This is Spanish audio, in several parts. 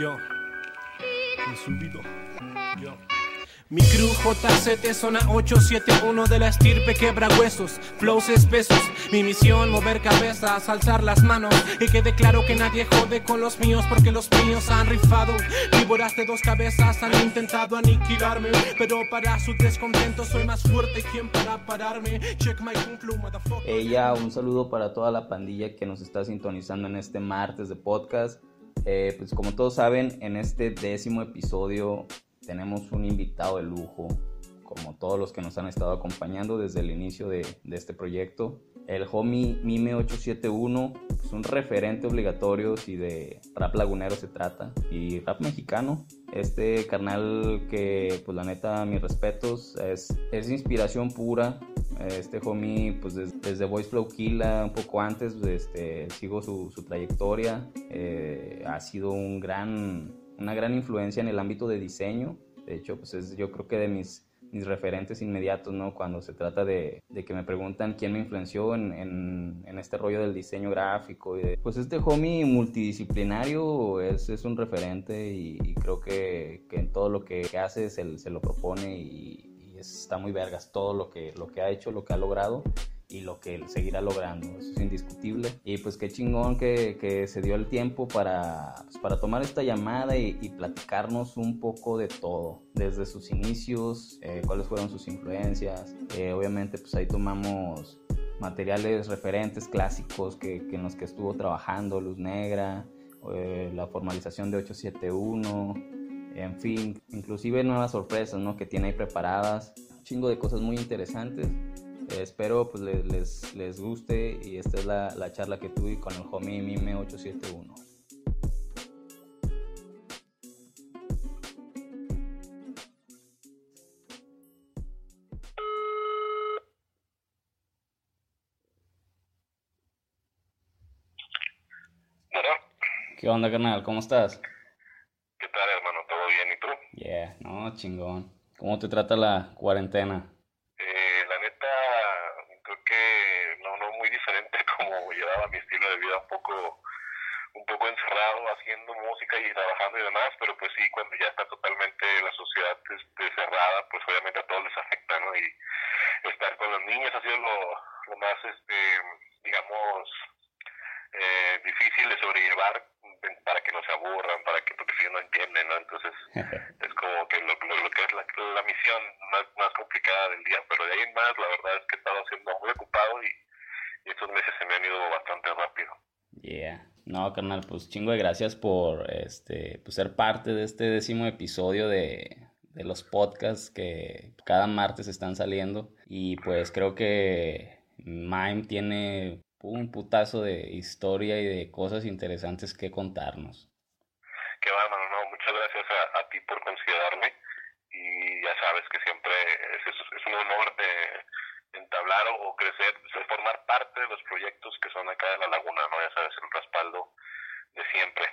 Yo, he subido. Yo. Mi crew JCT zona 871 de la estirpe quebra huesos, flows espesos. Mi misión mover cabezas, alzar las manos y quede claro que nadie jode con los míos porque los míos han rifado. Víboras de dos cabezas han intentado aniquilarme, pero para su descontento soy más fuerte. ¿Quién para pararme? Check my flow, motherfucker. Ella, un saludo para toda la pandilla que nos está sintonizando en este martes de podcast. Eh, pues como todos saben, en este décimo episodio tenemos un invitado de lujo, como todos los que nos han estado acompañando desde el inicio de, este proyecto. El homie Mime871 es un referente obligatorio si de rap lagunero se trata y rap mexicano. Este carnal que, pues la neta, mis respetos, es, es inspiración pura. Este homie, pues desde, Voice Flow Killa, un poco antes, este, sigo su, su trayectoria. Eh, ha sido un gran una gran influencia en el ámbito de diseño. De hecho, pues es yo creo que de mis, mis referentes inmediatos, ¿no? Cuando se trata de, de que me preguntan quién me influenció en, en, este rollo del diseño gráfico. Y pues este homie multidisciplinario es, es un referente y, creo que, que, en todo lo que hace se, se lo propone y, y, está muy vergas todo lo que, lo que ha hecho, lo que ha logrado y lo que él seguirá logrando, eso es indiscutible. Y pues qué chingón que, que se dio el tiempo para, pues, para tomar esta llamada y, platicarnos un poco de todo, desde sus inicios, eh, cuáles fueron sus influencias. Eh, obviamente pues ahí tomamos materiales referentes clásicos que, en los que estuvo trabajando, Luz Negra, eh, la formalización de 871, en fin, inclusive nuevas sorpresas ¿no? que tiene ahí preparadas, un chingo de cosas muy interesantes espero pues les, les, guste y esta es la, la charla que tuve con el homie Mime 871. ¿Qué onda, carnal? ¿Cómo estás? ¿Qué tal, hermano? ¿Todo bien? ¿Y tú? Yeah, no, chingón. ¿Cómo te trata la cuarentena? y trabajando y demás, pero pues sí, cuando ya está totalmente la sociedad este, cerrada, pues obviamente a todos les afecta, ¿no? Y estar con los niños ha sido lo, lo más, este, digamos, eh, difícil de sobrellevar para que no se aburran, para que, porque si no entienden, ¿no? Entonces, es como que lo, lo, que es la, la misión más, más complicada del día, pero de ahí en más, la verdad es que he estado siendo muy ocupado y, y estos meses se me han ido bastante rápido. Yeah. No, carnal, pues chingo de gracias por este, pues, ser parte de este décimo episodio de, de los podcasts que cada martes están saliendo. Y pues creo que Mime tiene un putazo de historia y de cosas interesantes que contarnos. Qué mano, no, muchas gracias a, ti por considerarme. Y ya sabes que siempre es, es un honor de entablar o, crecer, formar parte de los proyectos que son acá de la laguna, ¿no? Ya sabes, el respaldo de siempre.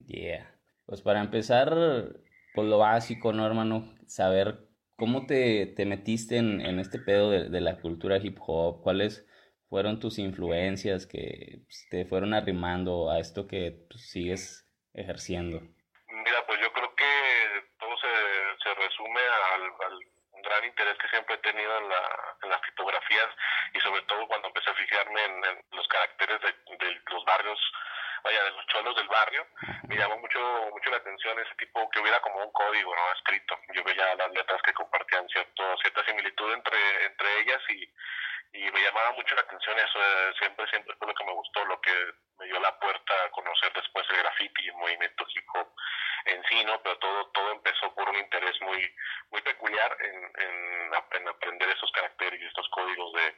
Yeah. Pues para empezar, pues lo básico, ¿no, hermano? Saber cómo te, te metiste en, en este pedo de, de, la cultura hip hop, cuáles fueron tus influencias que pues, te fueron arrimando a esto que pues, sigues ejerciendo. Mira, pues yo creo que todo se, se resume al, al gran interés que siempre he tenido en, la, en las fotografías y sobre todo cuando empecé a fijarme en, los caracteres de, los barrios vaya, de los cholos del barrio, me llamó mucho mucho la atención ese tipo que hubiera como un código no escrito. Yo veía las letras que compartían cierto, cierta similitud entre, entre ellas y, y me llamaba mucho la atención eso, eh, siempre, siempre fue lo que me gustó, lo que me dio la puerta a conocer después el graffiti y el movimiento hip hop en sí, ¿no? Pero todo, todo empezó por un interés muy, muy peculiar en, en, aprender esos caracteres y estos códigos de,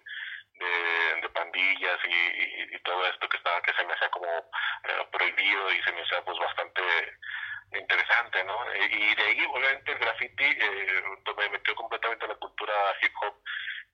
de, pandillas y, todo esto que estaba, que se me hacía como eh, prohibido y se me hacía pues bastante interesante, ¿no? Y de ahí, obviamente, el graffiti eh, me metió completamente en la cultura hip hop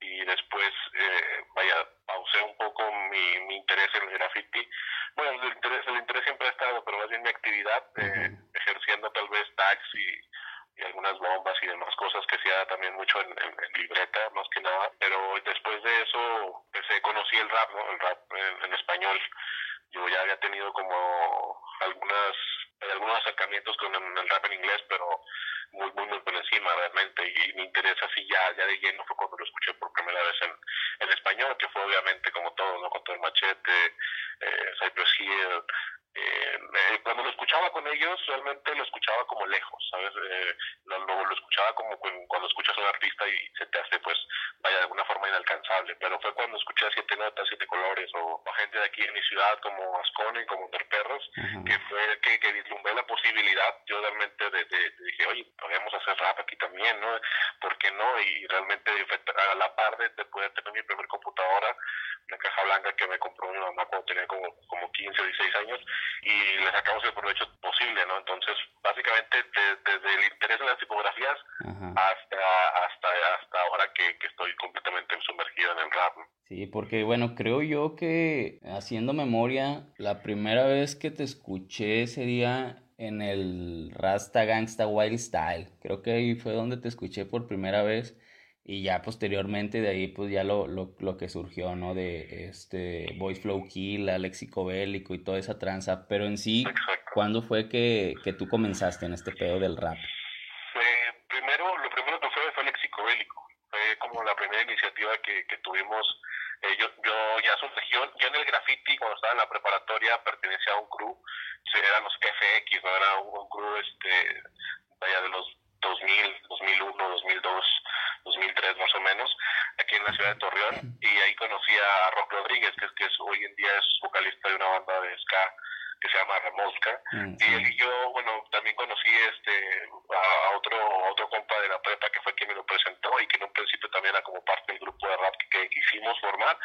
y después, eh, vaya, pausé un poco mi, mi interés en el graffiti. Bueno, el interés, el interés siempre ha estado, pero más bien mi actividad, eh, ejerciendo tal vez tags y, y, algunas bombas y demás cosas que hacía también mucho en, en, libreta, más que nada. Pero después de eso, empecé, conocí el rap, ¿no? El rap en, en español. Yo ya había tenido como algunas hay algunos acercamientos con el, rap en inglés, pero muy, muy, muy por encima realmente. Y, mi interés así ya, ya de lleno fue cuando lo escuché por primera vez en, en español, que fue obviamente como todo, ¿no? Con todo el machete, eh, Cypress Hill, eh, eh, cuando lo escuchaba con ellos, realmente lo escuchaba como lejos, ¿sabes? Eh, lo, lo, escuchaba como cuando escuchas a un artista y se te hace, pues, vaya, de alguna forma inalcanzable. Pero fue cuando escuché a Siete Notas, Siete Colores, o, gente de aquí en mi ciudad, como Ascone, como Interperros, que fue que, que vislumbré la posibilidad, yo realmente de, de, dije, oye, podríamos hacer rap aquí también, ¿no? ¿Por qué no? Y realmente a la par de, de poder tener mi primer computadora, una caja blanca que me compró mi mamá cuando tenía como, como 15 o 16 años y le sacamos el provecho posible, ¿no? Entonces, básicamente, desde el interés en las tipografías hasta, hasta, hasta ahora que, que, estoy completamente sumergido en el rap. Sí, porque bueno, creo yo que haciendo memoria, la primera vez que te escuché sería en el Rasta Gangsta Wild Style. Creo que ahí fue donde te escuché por primera vez y ya posteriormente de ahí pues ya lo, lo, lo que surgió, ¿no? De este Voice Flow Kill, Léxico Bélico y toda esa tranza, pero en sí, ¿cuándo fue que, que tú comenzaste en este pedo del rap? primero, lo primero que fue fue Léxico Bélico, fue como la primera iniciativa que, que tuvimos, eh, yo, yo ya surgió, yo en el graffiti cuando estaba en la preparatoria pertenecía a un crew, eran los FX, ¿no? Era un, un crew, este, vaya, de los 2000, 2001, 2002, 2003 más o menos, aquí en la ciudad de Torreón, y ahí conocí a Rock Rodríguez, que es que es, hoy en día es vocalista de una banda de ska que se llama Remosca, mm, y él y yo, bueno, también conocí este a, otro otro compa de la prepa que fue quien me lo presentó y que en un principio también era como parte del grupo de rap que, quisimos formar,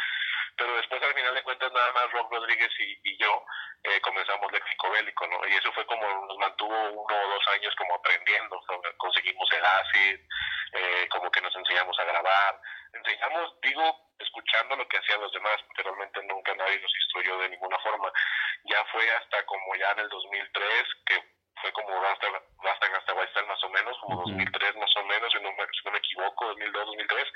pero después al final de cuentas nada más Rock Rodríguez y, y yo eh, comenzamos Léxico Bélico, ¿no? Y eso fue como nos mantuvo uno o dos años como aprendiendo, conseguimos el acid, eh, como que nos enseñamos a grabar, enseñamos, digo, escuchando lo que hacían los demás, porque realmente nunca nadie nos instruyó de ninguna forma. Ya fue hasta como ya en el 2003, que fue como hasta, hasta, hasta más o menos, como 2003 más o menos, si no me, si no me equivoco, 2002, 2003,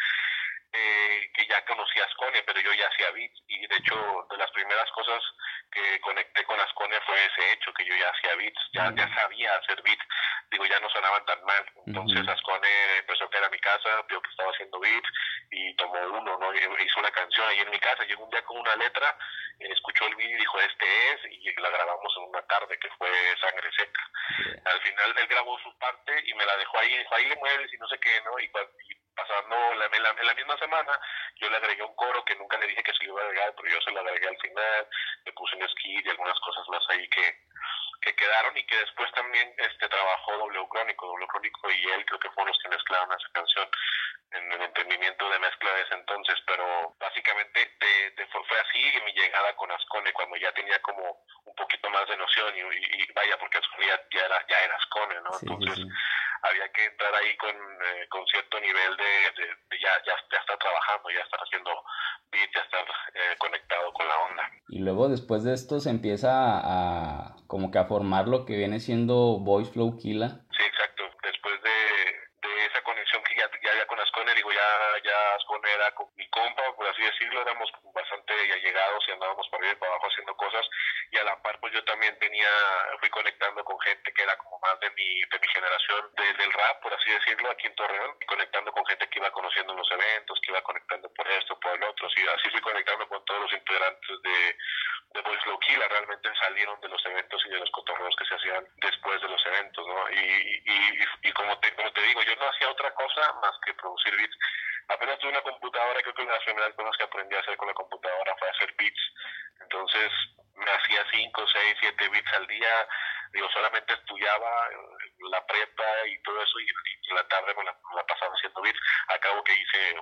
eh, que ya conocí a Ascone, pero yo ya hacía beats y de hecho de las primeras cosas que conecté con Ascone fue ese hecho, que yo ya hacía beats, ya, ya sabía hacer beats, digo, ya no sonaban tan mal. Entonces Ascone empezó a caer a mi casa, vio que estaba haciendo beats y tomó uno, ¿no? hizo una canción ahí en mi casa, llegó un día con una letra, escuchó el beat y dijo, este es, y la grabamos en una tarde que fue Sangre Seca. Al final él grabó su parte y me la dejó ahí, dijo, ahí le mueves y no sé qué, ¿no? Y, y pasando la, en, la, en, la, misma semana, yo le agregué un coro que nunca le dije que se le iba a agregar, pero yo se lo agregué al final, le puse un skit y algunas cosas más ahí que, que quedaron y que después también este trabajó W Crónico, W Crónico y él creo que fueron los que mezclaron esa canción en el entendimiento de mezcla de ese entonces, pero básicamente de, de fue, fue, así mi llegada con Ascone cuando ya tenía como un poquito más de noción y, y, vaya porque Ascone ya, ya, era ya era Ascone, ¿no? Sí, entonces sí, sí había que entrar ahí con, eh, con cierto nivel de, ya, ya, ya, estar trabajando, ya estar haciendo beats, ya estar eh, conectado con la onda. Y luego después de esto se empieza a, como que a formar lo que viene siendo Voice Flow Kila. Sí, exacto. Después de, de esa conexión que ya, ya había con Ascone, digo, ya, ya Ascone era con mi compa, por así decirlo, éramos bastante ya llegados y andábamos para arriba y para abajo haciendo cosas y a la par pues yo también tenía, fui conectando con gente que era como más de mi, de mi generación de, del rap, por así decirlo, aquí en Torreón, y conectando con gente que iba conociendo en los eventos, que iba conectando por esto, por el otro, así, así fui conectando con todos los integrantes de, de Low Killa, realmente salieron de los eventos y de los cotorreos que se hacían después de los eventos, ¿no? Y, y, y como, te, como te digo, yo no hacía otra cosa más que producir beats. Apenas tuve una computadora, creo que una de las primeras cosas que aprendí a hacer con la computadora fue hacer beats. Entonces, me hacía 5, 6, 7 bits al día, digo, solamente estudiaba la prepa y todo eso y, y la tarde me la, pasaba haciendo bits, acabo que hice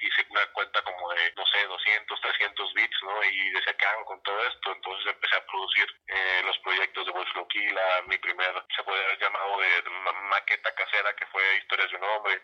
hice una cuenta como de, no sé, 200, 300 bits, ¿no? Y decía, ¿qué hago con todo esto? Entonces empecé a producir eh, los proyectos de Voice Loquila, mi primer, se puede haber llamado de maqueta casera, que fue Historias de un Hombre,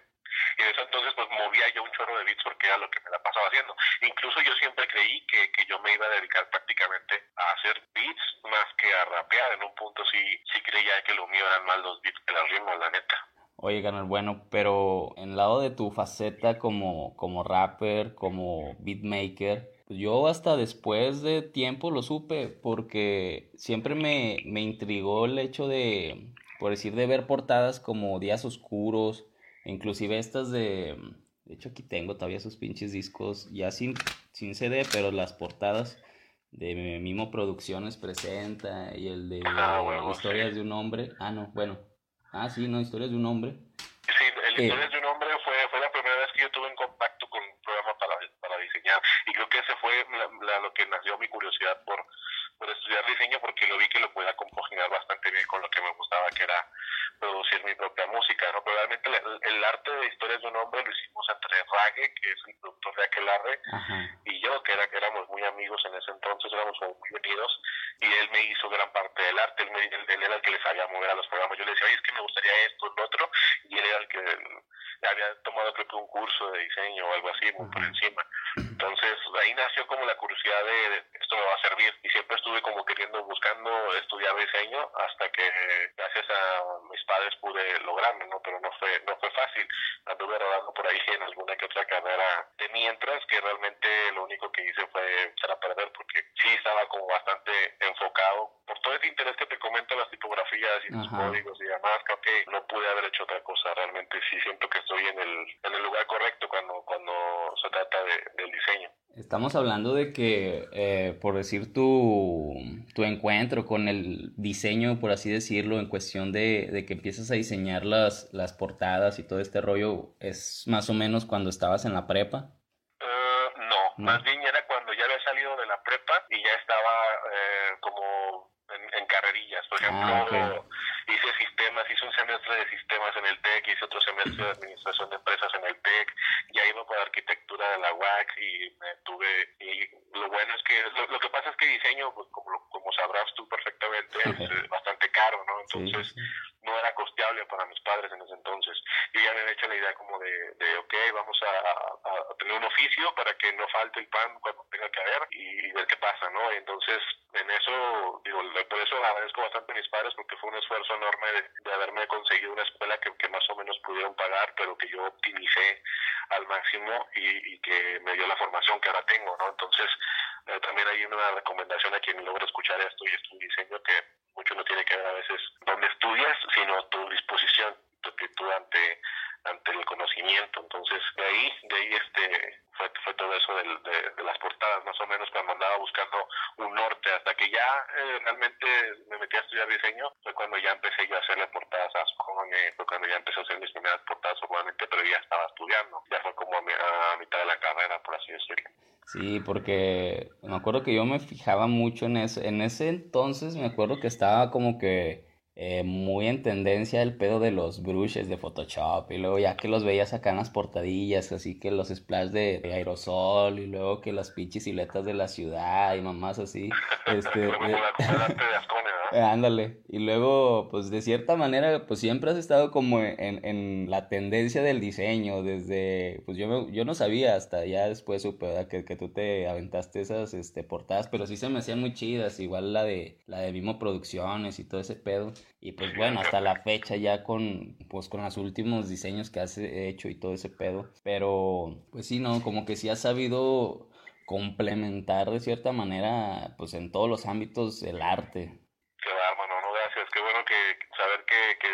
y en ese entonces pues movía yo un chorro de beats porque era lo que me la pasaba haciendo. Incluso yo siempre creí que, que yo me iba a dedicar prácticamente a hacer beats más que a rapear. En un punto sí, sí creía que lo mío eran más los beats que las ritmos, la neta. Oye, Canal, bueno, pero en lado de tu faceta como, como rapper, como beatmaker, Pues yo hasta después de tiempo lo supe porque siempre me, me intrigó el hecho de, por decir, de ver portadas como Días Oscuros, inclusive estas de... De hecho aquí tengo todavía esos pinches discos, ya sin, sin CD, pero las portadas de Mimo Producciones presenta y el de Ah, Historias de un hombre. Ah, no, bueno. Ah, sí, no, Historias de un hombre. Sí, el Eh. Historias de un hombre fue, fue la primera vez que yo tuve en contacto con un programa para, para diseñar y creo que ese fue la- la- lo que nació mi curiosidad por, por estudiar diseño porque lo vi que lo podía compaginar bastante bien con lo que me gustaba que era producir mi propia música, ¿no? Pero realmente el, el arte de Historias de un hombre lo hicimos entre Rague, que es el productor de Aquelarre, Ajá. y yo, que, era, que éramos muy amigos en ese entonces, éramos como muy unidos, y él me hizo gran parte del arte, él, me, él, él era el que le sabía mover a los programas, yo le decía, oye, es que me gustaría esto, lo otro, y él era el que había tomado creo que un curso de diseño o algo así, muy por Ujú. encima. Entonces ahí nació como la curiosidad de, de, esto me va a servir, y siempre estuve como queriendo, buscando estudiar diseño, hasta que gracias a mis padres pude lograrlo, ¿no? Pero no fue, no fue fácil, anduve rodando por ahí en alguna que otra carrera de mientras, que realmente lo único que hice fue echar a perder, porque sí estaba como bastante enfocado por todo ese interés que te comento las tipografías y los Ajá. códigos y demás, creo que no pude haber hecho otra cosa, realmente sí siento que estoy en el, en el lugar correcto cuando, cuando se trata de, del diseño. Estamos hablando de que, eh, por decir, tu, tu encuentro con el diseño, por así decirlo, en cuestión de, de que empiezas a diseñar las, las portadas y todo este rollo, es más o menos cuando estabas en la prepa. Eh, no, No. más bien era cuando ya había salido de la prepa y ya estaba eh, como en, en carrerillas. Por ejemplo, Ah, ok. hice sistemas, hice un semestre de sistemas en el TEC, hice otro semestre de administración de empresas en el TEC, ya iba para arquitectura de la UAC y me tuve, y lo bueno es que, lo, lo que pasa es que diseño, pues, como, lo- como sabrás tú perfectamente, es eh, bastante caro, ¿no? Entonces, sí. no era costeable para mis padres en ese entonces. Yo ya me había hecho la idea como de, de ok, vamos a, a- a tener un oficio para que no falte el pan cuando tenga que haber y ver qué pasa, ¿no? Entonces, en eso, digo, por eso agradezco bastante a mis padres porque fue un esfuerzo enorme de, haberme conseguido una escuela que, más o menos pudieron pagar, pero que yo optimicé al máximo y, que me dio la formación que ahora tengo, ¿no? Entonces, eh, también hay una recomendación a quien logra escuchar esto y estudia diseño que mucho no tiene que ver a veces dónde estudias, sino tu disposición, tu actitud ante, ante el conocimiento. Entonces, de ahí, de ahí este fue, fue todo eso del- de, de las portadas, más o menos cuando andaba buscando un norte, hasta que ya eh, realmente me metí a estudiar diseño, fue cuando ya empecé yo a hacerle portadas a Ascone, fue cuando ya empecé a hacer mis primeras portadas formalmente, pero ya estaba estudiando, ya fue como a, mi- a mitad de la carrera, por así decirlo. Sí, porque me acuerdo que yo me fijaba mucho en eso. En ese entonces me acuerdo que estaba como que eh, muy en tendencia el pedo de los brushes de Photoshop y luego ya que los veías acá en las portadillas, así que los splash de, de aerosol y luego que las pinches siluetas de la ciudad y mamás así. Este, eh, eh, ándale. Y luego, pues de cierta manera, pues siempre has estado como en, en la tendencia del diseño, desde, pues yo, yo no sabía hasta ya después supe. Que, que tú te aventaste esas este, portadas, pero sí se me hacían muy chidas, igual la de, la de Mimo Producciones y todo ese pedo. Y pues bueno, hasta la fecha ya con, pues con los últimos diseños que has hecho y todo ese pedo. Pero, pues sí, ¿no? Como que sí has sabido complementar de cierta manera, pues en todos los ámbitos el arte. Qué bárbaro, no, gracias. Qué bueno que saber que, que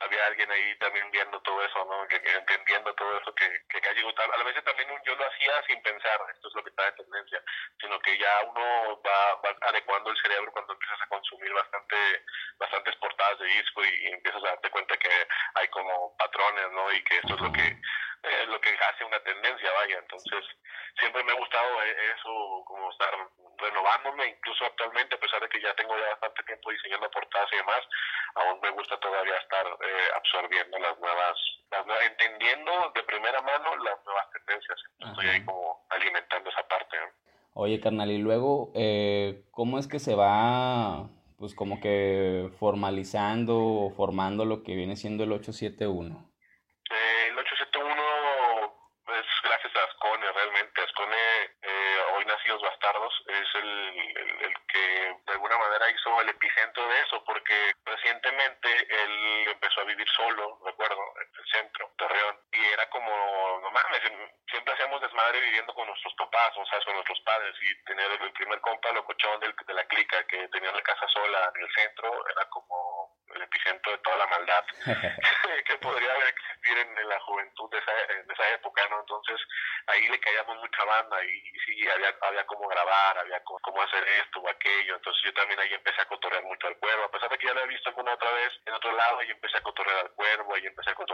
había ahí también viendo todo eso, ¿no? Que, entendiendo todo eso, que, que. A veces también yo lo hacía sin pensar, esto es lo que está de tendencia, sino que ya uno va, va adecuando el cerebro cuando empiezas a consumir bastante, bastantes portadas de disco y, y empiezas a darte cuenta que hay como patrones, ¿no? Y que esto es lo que es lo que hace una tendencia, vaya. Entonces, siempre me ha gustado eh, eso, como estar renovándome, incluso actualmente, a pesar de que ya tengo ya bastante tiempo diseñando portadas y demás, aún me gusta todavía estar eh, absorbiendo las nuevas, las nuevas, entendiendo de primera mano las nuevas tendencias. Estoy Ajá. ahí como alimentando esa parte. ¿no? Oye, carnal, y luego, eh, ¿cómo es que se va, pues como que formalizando o formando lo que viene siendo el 871? Eh, el 871 es gracias a Ascone, realmente. Ascone, eh, hoy nacidos bastardos, es el, el, el que de alguna manera hizo el epicentro de eso, porque recientemente él empezó a vivir solo, recuerdo, en el centro, Torreón, y era como, no mames, siempre hacíamos hacíamos desmadre viviendo con nuestros papás, o sea, con nuestros padres, y tener el primer compa locochón del, de la clica que tenía la casa sola en el centro, era como el epicentro de toda la maldad que podría existir en, la juventud de esa, de esa época, ¿no? Entonces ahí le caíamos mucha banda y, sí, había, había cómo grabar, había cómo, hacer esto o aquello, entonces yo también ahí empecé a cotorrear mucho al cuervo, a pesar de que ya lo había visto alguna otra vez en otro lado, ahí empecé a cotorrear al cuervo, ahí empecé a cotorrear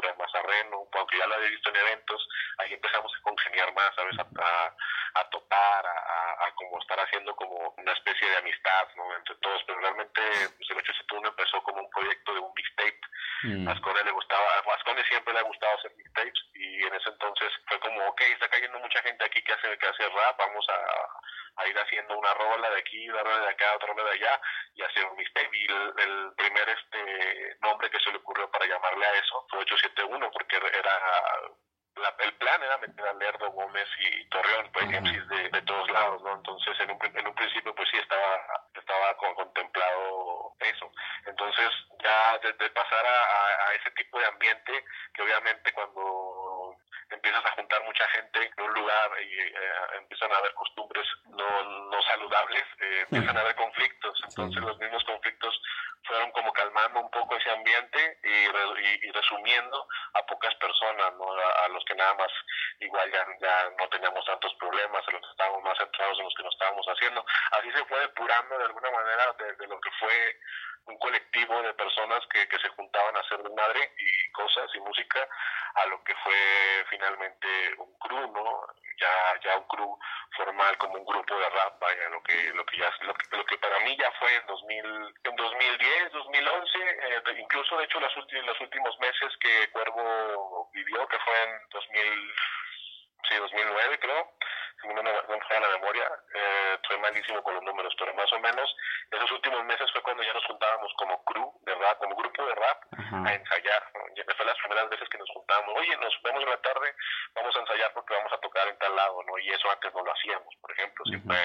mm. a Ascone le gustaba, a Ascone siempre le ha gustado hacer mixtapes y en ese entonces fue como, ok, está cayendo mucha gente aquí que hace, que hace rap, vamos a, a ir haciendo una rola de aquí, una rola de acá, otra rola de allá y hacer un mixtape y el, primer este nombre que se le ocurrió para llamarle a eso fue 871 porque era el plan era meter a Lerdo, Gómez y Torreón, pues de, todos lados, ¿no? Entonces, en un, en un principio, pues sí estaba, estaba contemplado eso. Entonces, ya de, pasar a, a, ese tipo de ambiente, que obviamente cuando empiezas a juntar mucha gente en un lugar y eh, empiezan a haber costumbres no, no saludables, eh, empiezan a haber conflictos. Entonces, los mismos conflictos fueron como calmando un poco ese ambiente y, y, resumiendo a pocas personas, ¿no? A, los que nada más igual ya, ya no teníamos tantos problemas, a los que estábamos más centrados en los que nos estábamos haciendo. Así se fue depurando de alguna manera de, lo que fue un colectivo de personas que, que se juntaban a hacer de madre y cosas y música a lo que fue finalmente un crew, ¿no? Ya, ya un crew formal como un grupo de rap, vaya, lo que, lo que ya, lo que, lo que para mí ya fue en 2000, en 2010, 2011, eh, incluso de hecho los, últimos, los últimos meses que Cuervo vivió, que fue en 2000, sí, 2009 creo, si no me, falla la memoria, eh, estoy malísimo con los números, pero más o menos esos últimos meses fue cuando ya nos juntábamos como crew de rap, como grupo de rap, a ensayar. Ya fue las primeras veces que nos juntábamos, oye, nos vemos en la tarde, vamos a ensayar porque vamos a tocar en tal lado, ¿no? Y eso antes no lo hacíamos, por ejemplo, siempre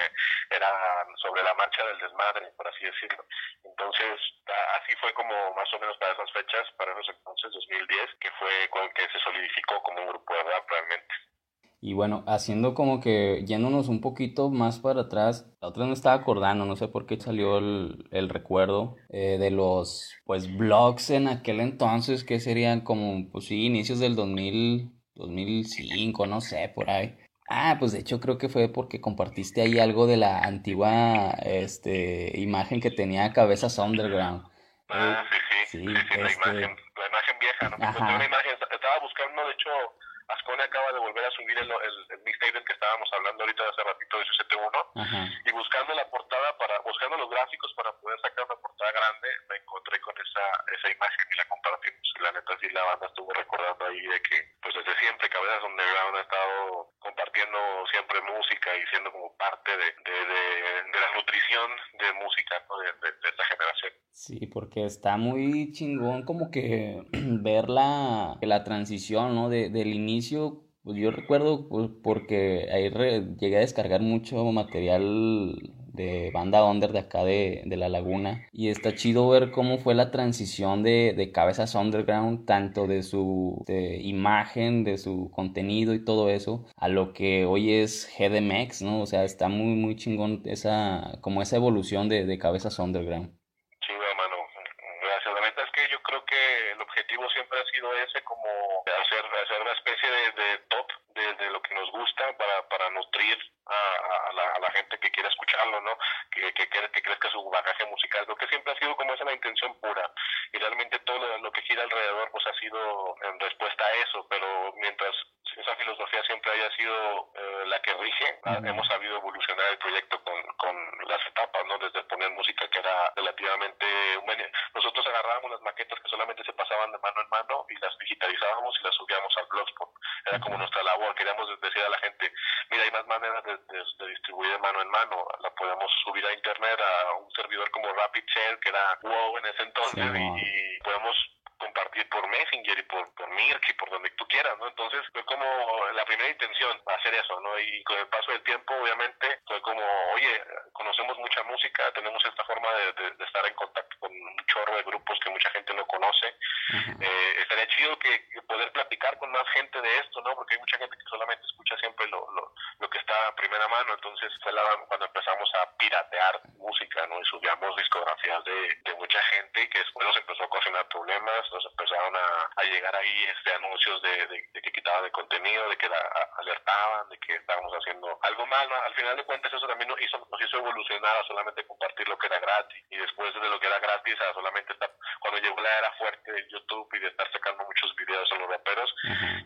era sobre la marcha del desmadre, por así decirlo. Entonces, así fue como más o menos para esas fechas, para esos entonces, 2010, que fue con que se solidificó como un grupo de rap realmente. Y bueno, haciendo como que yéndonos un poquito más para atrás, la otra me estaba acordando, no sé por qué salió el, el recuerdo eh, de los pues blogs en aquel entonces que serían como, pues sí, inicios del 2000, 2005, no sé, por ahí. Ah, pues de hecho creo que fue porque compartiste ahí algo de la antigua este, imagen que tenía Cabezas Underground. Ah, sí, sí, sí, sí, la, este imagen, la imagen vieja, ¿no? Una imagen, estaba buscando, de hecho, Ascone acaba de subir el, el, mixtape del que estábamos hablando ahorita hace ratito de ST1 y buscando la portada para buscando los gráficos para poder sacar una portada grande me encontré con esa esa imagen y la compartimos la neta sí la banda estuvo recordando ahí de que pues desde siempre Cabezas Underground ha estado compartiendo siempre música y siendo como parte de, de, de, la nutrición de música de, de, esta generación. Sí porque está muy chingón como que ver la, la transición ¿no? de, del inicio pues yo recuerdo pues, porque ahí llegué a descargar mucho material de banda under de acá de, de, La Laguna. Y está chido ver cómo fue la transición de, de Cabezas Underground, tanto de su imagen, de su contenido y todo eso, a lo que hoy es GDMX, ¿no? O sea, está muy, muy chingón esa, como esa evolución de, de Cabezas Underground. Sí, hermano. Gracias. La neta es que yo creo que el objetivo siempre ha sido ese, como hacer, hacer una especie de, de top de, de, lo que nos gusta para, para nutrir a, a, la, a la gente que quiera escucharlo, ¿no? Que, que, que, crezca su bagaje musical, lo que siempre ha sido como esa la intención pura. Y realmente todo lo, lo que gira alrededor pues ha sido en respuesta a eso, pero mientras esa filosofía siempre haya sido eh, la que rige, hemos sabido evolucionar el proyecto con, con las etapas, ¿no? Desde poner música que era relativamente... Nosotros agarrábamos las maquetas que solamente se pasaban de mano en mano y las digitalizábamos y las subíamos al blogspot. Era como nuestra labor. Queríamos decir a la gente, mira, hay más maneras de, de, distribuir de mano en mano. La podemos subir a internet a un servidor como RapidShare, que era WoW en ese entonces, y, y podemos compartir compartir por Messenger y por, por Mirk y por donde tú quieras, ¿no? Entonces fue como la primera intención hacer eso, ¿no? Y con el paso del tiempo, obviamente, fue como, oye, conocemos mucha música, tenemos esta forma de, estar en contacto con un chorro de grupos que mucha gente no conoce. Eh, estaría chido que, poder platicar con más gente de esto, ¿no? Porque hay mucha gente que solamente escucha siempre lo, lo, lo que está a primera mano, entonces fue la, cuando empezamos a piratear música, ¿no? Y subíamos discografías de, de mucha gente y que después nos empezó a ocasionar problemas, nos empezaron a, a llegar ahí este anuncios de, de, que quitaban de contenido, de que la, alertaban, de que estábamos haciendo algo mal, ¿no? Al final de cuentas eso también nos hizo, nos hizo evolucionar a solamente compartir lo que era gratis. Y después de lo que era gratis a solamente estar, cuando llegó la era fuerte de YouTube y de estar sacando muchos videos en los raperos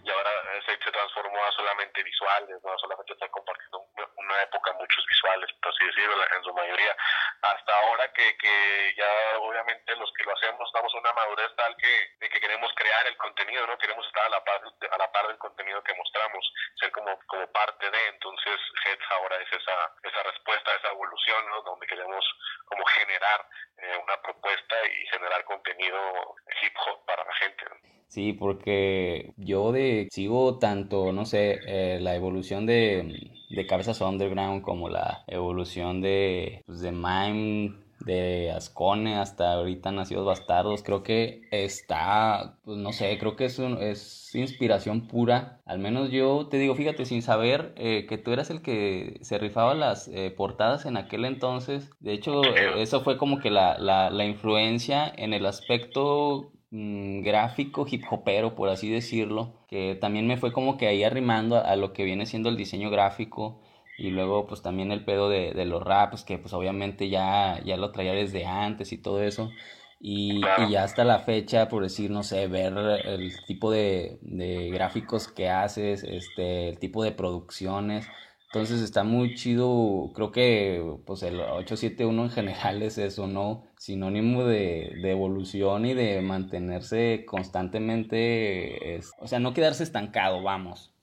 y ahora se, se, transformó a solamente visuales, no solamente estar compartiendo una época muchos visuales, por así decirlo, en su mayoría, hasta ahora que, que ya obviamente los que lo hacemos damos una madurez tal que, de que queremos crear el contenido, ¿no? Queremos estar a la par, a la par del contenido que mostramos, ser como, como parte de, entonces Heads ahora es esa, esa respuesta, esa evolución, ¿no? Donde queremos como generar eh, una propuesta y generar contenido hip hop para la gente. Sí, porque yo de sigo tanto, no sé, eh, la evolución de, de Cabezas Underground como la evolución de, pues, de Mime de Ascone hasta ahorita Nacidos Bastardos, creo que está, pues no sé, creo que es, es inspiración pura. Al menos yo te digo, fíjate, sin saber eh, que tú eras el que se rifaba las eh, portadas en aquel entonces. De hecho, eso fue como que la, la, la influencia en el aspecto mm, gráfico hip hopero, por así decirlo, que también me fue como que ahí arrimando a, a lo que viene siendo el diseño gráfico y luego pues también el pedo de, de, los raps, que pues obviamente ya, ya lo traía desde antes y todo eso. Y, y, ya hasta la fecha, por decir, no sé, ver el tipo de, de, gráficos que haces, este, el tipo de producciones. Entonces está muy chido, creo que pues el 871 en general es eso, ¿no? Sinónimo de, de evolución y de mantenerse constantemente, es, o sea, no quedarse estancado, vamos.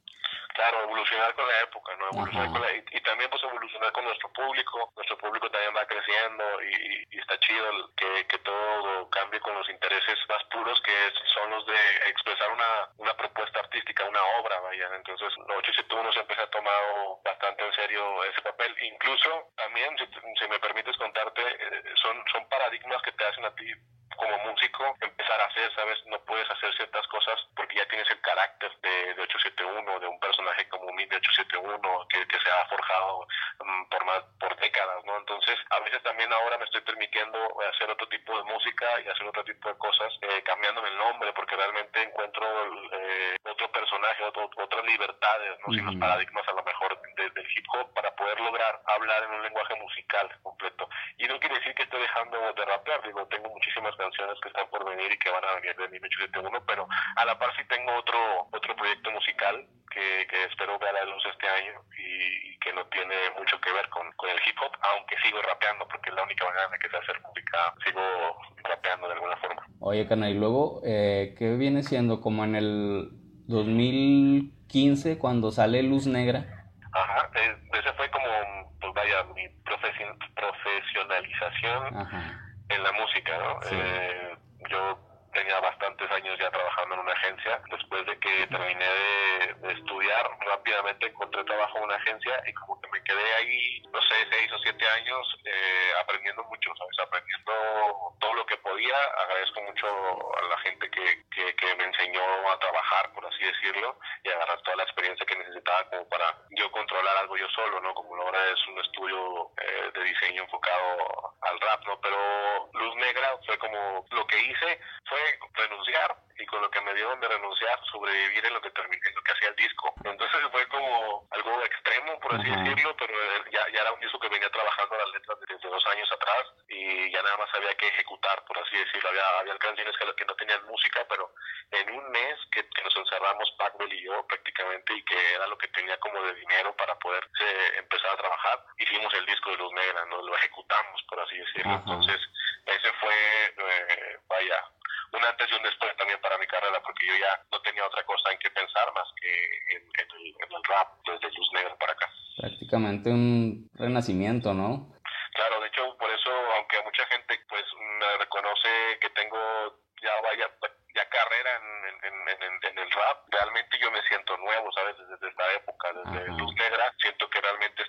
Claro, evolucionar con la época, ¿no? Evolucionar con la, y, y, también pues evolucionar con nuestro público. Nuestro público también va creciendo y, está chido que, que, todo cambie con los intereses más puros que son los de expresar una, una propuesta artística, una obra, vaya. Entonces, 871 se empieza a tomar bastante en serio ese papel. Incluso también, si, si me permites contarte, eh, son, son paradigmas que te hacen a ti como músico empezar a hacer, ¿sabes? No puedes hacer ciertas cosas porque ya tienes el carácter de, de 871, de un personaje como mí de 871 que, que se ha forjado um, por más, por décadas, ¿no? Entonces, a veces también ahora me estoy permitiendo hacer otro tipo de música y hacer otro tipo de cosas, eh, cambiándome el nombre porque realmente encuentro eh, otro personaje, otro, otras libertades, ¿no? -huh. Sin los paradigmas a lo mejor de, del hip hop para poder lograr hablar en un lenguaje musical completo. Y no quiere decir que estoy dejando de rapear, digo, tengo muchísimas canciones que están por venir y que van a venir de 1871, pero a la par sí tengo otro otro proyecto musical que, que espero ver a la luz este año y, y, que no tiene mucho que ver con, con el hip hop, aunque sigo rapeando porque es la única manera de que se hacer música, sigo rapeando de alguna forma. Oye, Cana, y luego, eh, ¿qué viene siendo como en el 2015 cuando sale Luz Negra? Ajá, ese fue como, pues vaya, mi profesionalización Ajá. En la música, ¿no? Sí. Eh, yo tenía bastantes años ya trabajando en una agencia. Después de que terminé de, de, estudiar, rápidamente encontré trabajo en una agencia y como que me quedé ahí, no sé, seis o siete años eh, aprendiendo mucho, ¿sabes? Aprendiendo todo lo que podía. Agradezco mucho a la gente que, que, que me enseñó a trabajar, por así decirlo, y agarrar toda la experiencia que necesitaba como para yo controlar algo yo solo, ¿no? Como ahora es un estudio eh, de diseño enfocado al rap, ¿no? Pero Luz Negra fue como lo que hice fue renunciar y con lo que me dieron de renunciar sobrevivir en lo que terminé, en lo que hacía el disco. Entonces fue como algo extremo, por así uh -huh. decirlo, pero ya, ya, era un disco que venía trabajando las letras desde dos años atrás y ya nada más había que ejecutar, por así decirlo. Había, había canciones que, que no tenían música, pero en un mes que, que nos encerramos Pacbell y yo prácticamente y que era lo que tenía como de dinero para poder eh, empezar a trabajar, hicimos el disco de Luz Negra, ¿no? lo ejecutamos, por así decirlo. Uh -huh. Entonces ese fue, eh, vaya, un antes y un después también para mi carrera, porque yo ya no tenía otra cosa en que pensar más que en, el, el, rap desde Luz Negra para acá. Prácticamente un renacimiento, ¿no? Claro, de hecho, por eso, aunque mucha gente pues me reconoce que tengo ya vaya ya carrera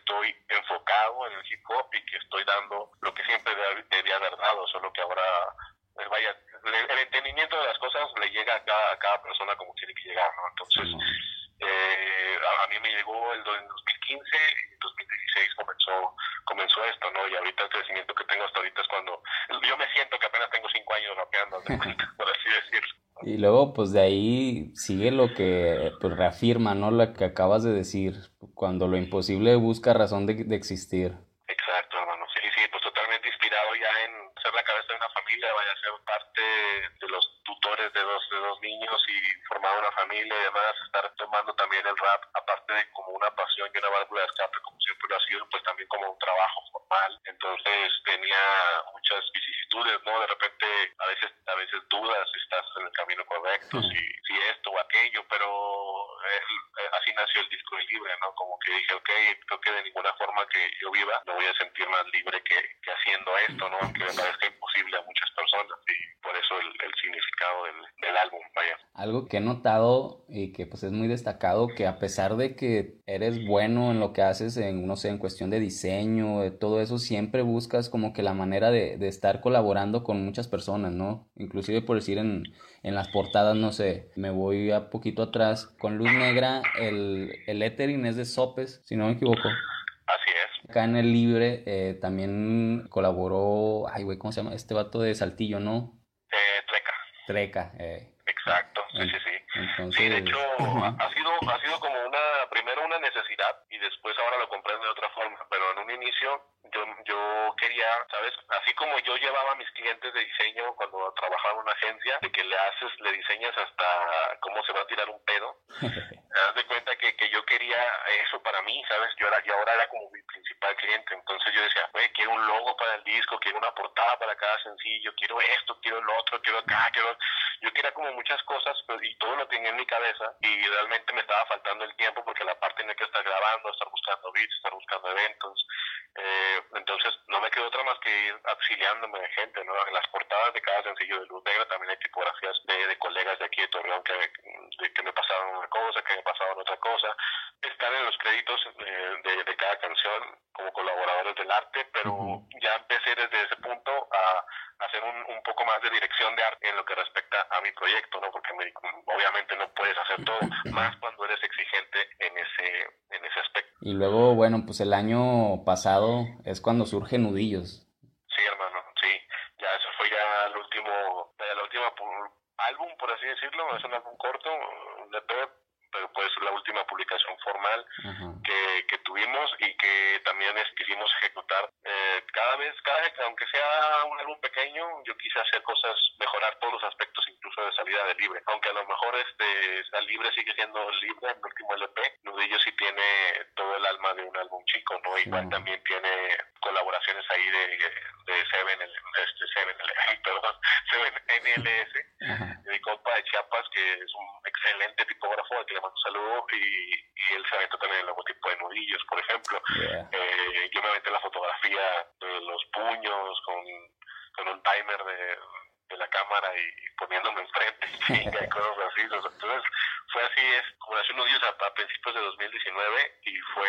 estoy enfocado en el hip hop y que estoy dando lo que siempre debía haber dado, solo que ahora, pues vaya, el entendimiento de las cosas le llega a cada, a cada persona como tiene que llegar, ¿no? Entonces, eh, a, mí me llegó el, en 2015 y en 2016 comenzó, comenzó esto, ¿no? Y ahorita el crecimiento que tengo hasta ahorita es cuando yo me siento que apenas tengo cinco años rapeando, por así decirlo. Y luego, pues de ahí sigue lo que pues, reafirma, ¿no? Lo que acabas de decir, cuando lo imposible busca razón de, de existir. Exacto, hermano. Sí, sí, pues totalmente inspirado ya en ser la cabeza de una familia, vaya a ser parte de los tutores de dos, de dos niños y formar una familia y además estar tomando también el rap, aparte de como una pasión y una válvula de escape, como siempre lo ha sido, pues también como un trabajo formal. Entonces tenía muchas vicisitudes, ¿no? De repente a veces, a veces dudas si estás en el camino correcto, si, si esto o aquello, pero eh, así nació el disco de libre, ¿no? Como que dije, ok, creo que de ninguna forma que yo viva me voy a sentir más libre que, que haciendo esto, ¿no? Aunque me parezca imposible a muchas personas y por eso el, el significado del, del álbum, vaya. Algo que he notado y que pues es muy destacado, que a pesar de que eres bueno en lo que haces, en, no sé, en cuestión de diseño, de todo eso, siempre buscas como que la manera de, de estar colaborando con muchas personas, ¿no? Inclusive por decir en, en las portadas, no sé, me voy a poquito atrás, con Luz Negra, el, el lettering es de Sopes, si no me equivoco. Así es. Acá en el Libre eh, también colaboró, ay güey, ¿cómo se llama? Este vato de Saltillo, ¿no? Eh, Treca. Treca, eh. Exacto, sí, sí, sí. Entonces, Sí, de hecho, ha sido, ha sido como una, primero una necesidad y después ahora lo comprendo de otra forma, pero en un inicio yo, yo quería, ¿sabes? Así como yo llevaba a mis clientes de diseño cuando trabajaba en una agencia, de que le haces, le diseñas hasta cómo se va a tirar un pedo, te das de cuenta que, que yo quería eso para mí, ¿sabes? Yo era, y ahora era como mi principal cliente, entonces yo decía, güey, quiero un logo para el disco, quiero una portada para cada sencillo, quiero esto, quiero lo otro, quiero acá, quiero... Yo quería como muchas cosas pero, y todo lo tenía en mi cabeza y realmente me estaba faltando el tiempo porque la parte tenía que estar grabando, estar buscando beats, estar buscando eventos, eh, entonces no me quedó otra más que ir auxiliándome de gente, ¿no? En las portadas de cada sencillo de Luz Negra también hay tipografías de, de colegas de aquí de Torreón que, de, que me pasaron una cosa, que me pasaron otra cosa. Están en los créditos eh, de, de, cada canción como colaboradores del arte, pero uh -huh. ya empecé desde ese punto a hacer un, un, poco más de dirección de arte en lo que respecta a mi proyecto, ¿no? Porque me, obviamente no puedes hacer todo, más cuando eres exigente en ese, en ese aspecto. Y luego, bueno, pues el año pasado es cuando surge Nudillos. Sí, hermano, sí. Ya eso fue ya el último, el último álbum, por así decirlo, es un álbum corto, un EP, pero pues la última publicación formal uh -huh. que, que, tuvimos y que también es, quisimos ejecutar eh, cada vez, cada vez, aunque sea un álbum pequeño, yo quise hacer cosas, mejorar todos los aspectos, incluso de salida de libre, aunque a lo mejor este libre sigue siendo libre, el último LP, Nudillo sí tiene todo el alma de un álbum chico, ¿no? Igual también tiene colaboraciones ahí de, de Seven, este Seven, perdón, Seven NLS, uh -huh. de mi compa de Chiapas, que es un excelente tipógrafo, al que le mando un saludo, y, y él se aventó también el logotipo de nudillos, por ejemplo. Yeah. Eh, yo me aventé la fotografía de los puños con, con un timer de, de la cámara y, y poniéndome enfrente y cosas así. Entonces fue así, es como hace unos días a, a principios de 2019 y fue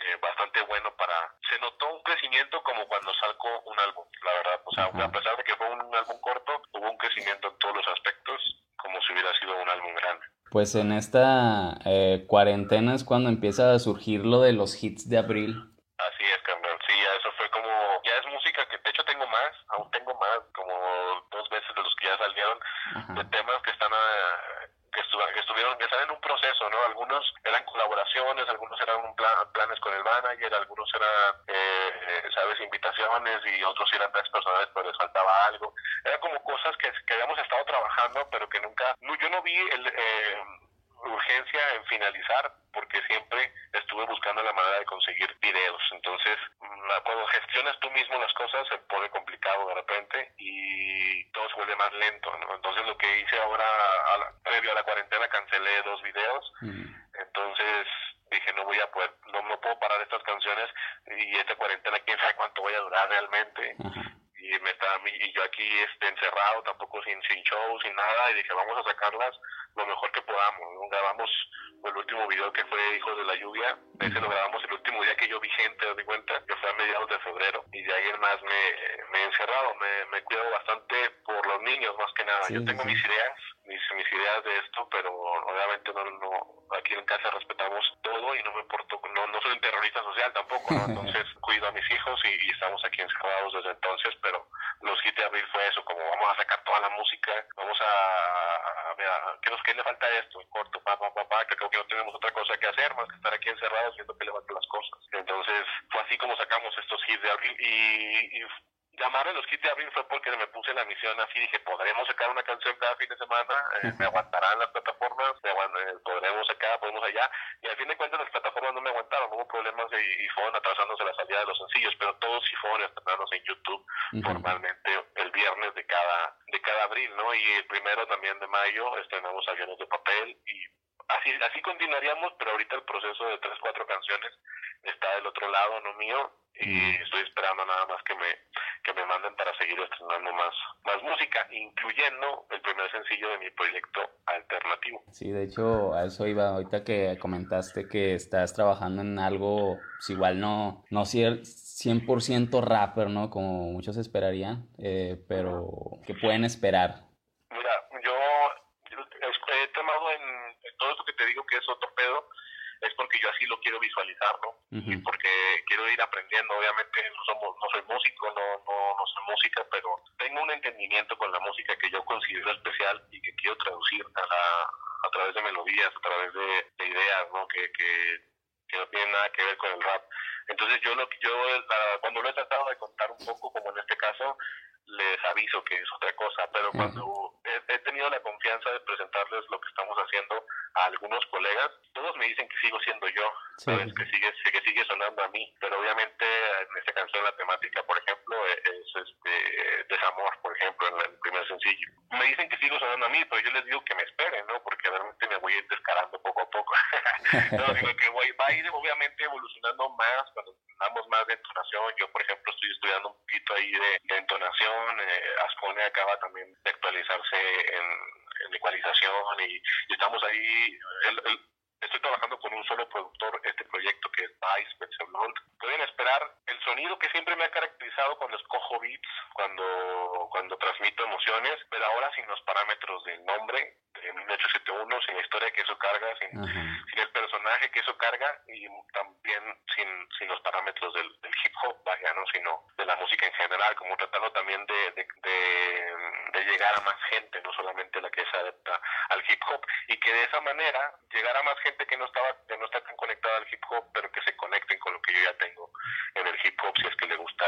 eh, bastante bueno para... Se notó un crecimiento como cuando sacó un álbum, la verdad. O sea, uh -huh. a pesar de que fue un álbum corto, hubo un crecimiento en todos los aspectos como si hubiera sido un álbum grande. Pues en esta eh, cuarentena es cuando empieza a surgir lo de los hits de abril. Así es, campeón. Sí, ya eso fue como... Ya es música que de hecho tengo más, aún tengo más, como dos veces de los que ya salieron, de temas que están... A, que, estu que, estuvieron, que están en un proceso, ¿no? Algunos eran colaboraciones, algunos eran un plan, planes con el manager, algunos eran, eh, ¿sabes?, invitaciones y otros eran tres personales, pero les faltaba algo. Eran como cosas que, que habíamos estado trabajando, pero no, yo no vi el, eh, urgencia en finalizar porque siempre estuve buscando la manera de conseguir videos. Entonces, cuando gestionas tú mismo las cosas se pone complicado de repente y todo se vuelve más lento. ¿no? Entonces, lo que hice ahora, a la, previo a la cuarentena, cancelé dos videos. Mm. Entonces, dije, no voy a poder, no, no puedo parar estas canciones y esta cuarentena, quién sabe cuánto voy a durar realmente. Uh -huh. y me está y yo aquí este encerrado tampoco sin sin show sin nada y dije vamos a sacarlas lo mejor que podamos grabamos el último video que fue Hijos de la Lluvia ese lo grabamos el último día que yo vi gente de cuenta que fue a mediados de febrero y de ahí en más me, me he encerrado me, me cuido bastante por los yo tengo mis ideas mis, mis ideas de esto pero obviamente no, no aquí en casa respetamos todo y no me porto no, no soy un terrorista social tampoco entonces cuido a mis hijos y, estamos aquí encerrados desde entonces pero los hits de abril fue eso como vamos a sacar toda la música vamos a, ver ¿qué, nos, ¿qué le falta a esto? corto papá papá que creo que no tenemos otra cosa que hacer más que estar aquí encerrados viendo que le faltan las cosas. Entonces fue así como sacamos estos hits de abril y, y llamarme los hits de abril fue porque me puse la misión así, dije, podremos sacar una canción cada fin de semana, eh, me aguantarán las plataformas, me eh, podremos sacar, podemos allá, y al fin de cuentas las plataformas no me aguantaron, hubo problemas y, fueron atrasándose la salida de los sencillos, pero todos sí fueron estrenados en YouTube formalmente el viernes de cada, de cada abril, ¿no? Y el primero también de mayo estrenamos Aviones de Papel y así, así continuaríamos, pero ahorita el proceso de tres, cuatro canciones está del otro lado, no mío, y estoy esperando nada más que me que me manden para seguir estrenando más más música incluyendo el primer sencillo de mi proyecto alternativo sí de hecho a eso iba ahorita que comentaste que estás trabajando en algo pues igual no no 100% rapper no como muchos esperarían eh, pero que pueden esperar mira yo, he tomado en, en todo esto que te digo que es otro pedo es porque yo así lo quiero visualizar, ¿no? Y porque quiero ir aprendiendo. Obviamente no, somos, no soy músico, no, no, no soy música, pero tengo un entendimiento con la música que yo considero especial y que quiero traducir a, la, a través de melodías, a través de, ideas, ¿no? Que, que, no tienen nada que ver con el rap. Entonces yo, lo, yo cuando lo he tratado de contar un poco, como en este caso, les aviso que es otra cosa, pero cuando he, tenido la confianza de presentarles lo que estamos haciendo a algunos colegas, todos me dicen que sigo siendo yo, que sigue que sigue sonando a mí, pero obviamente en esta canción la temática, por ejemplo, e, es, este desamor, por ejemplo, en el primer sencillo. Me dicen que sigo sonando a mí, pero yo les digo que me esperen, ¿no? Porque realmente me voy a ir descarando poco a poco. no, que voy, va a ir obviamente evolucionando más cuando tengamos más de entonación. Yo, por ejemplo, estoy estudiando un poquito ahí de, entonación. Eh, Ascone acaba también de actualizarse en, en ecualización y, estamos ahí. Estoy trabajando con un solo productor este proyecto que es Vice Blond. Pueden esperar el sonido que siempre me ha caracterizado cuando escojo beats, cuando, cuando transmito emociones, pero ahora sin los parámetros del nombre, en 1871, sin la historia que eso carga, sin, sin el personaje que eso carga y también sin, sin los parámetros del, hip hop, vaya, ¿no? sino de la música en general, como tratando también de, de, de, llegar a más gente, no solamente la que se adapta al hip hop, y que de esa manera llegar a más gente que no estaba que no está tan conectada al hip hop, pero que se conecten con lo que yo ya tengo en el hip hop, si es que le gusta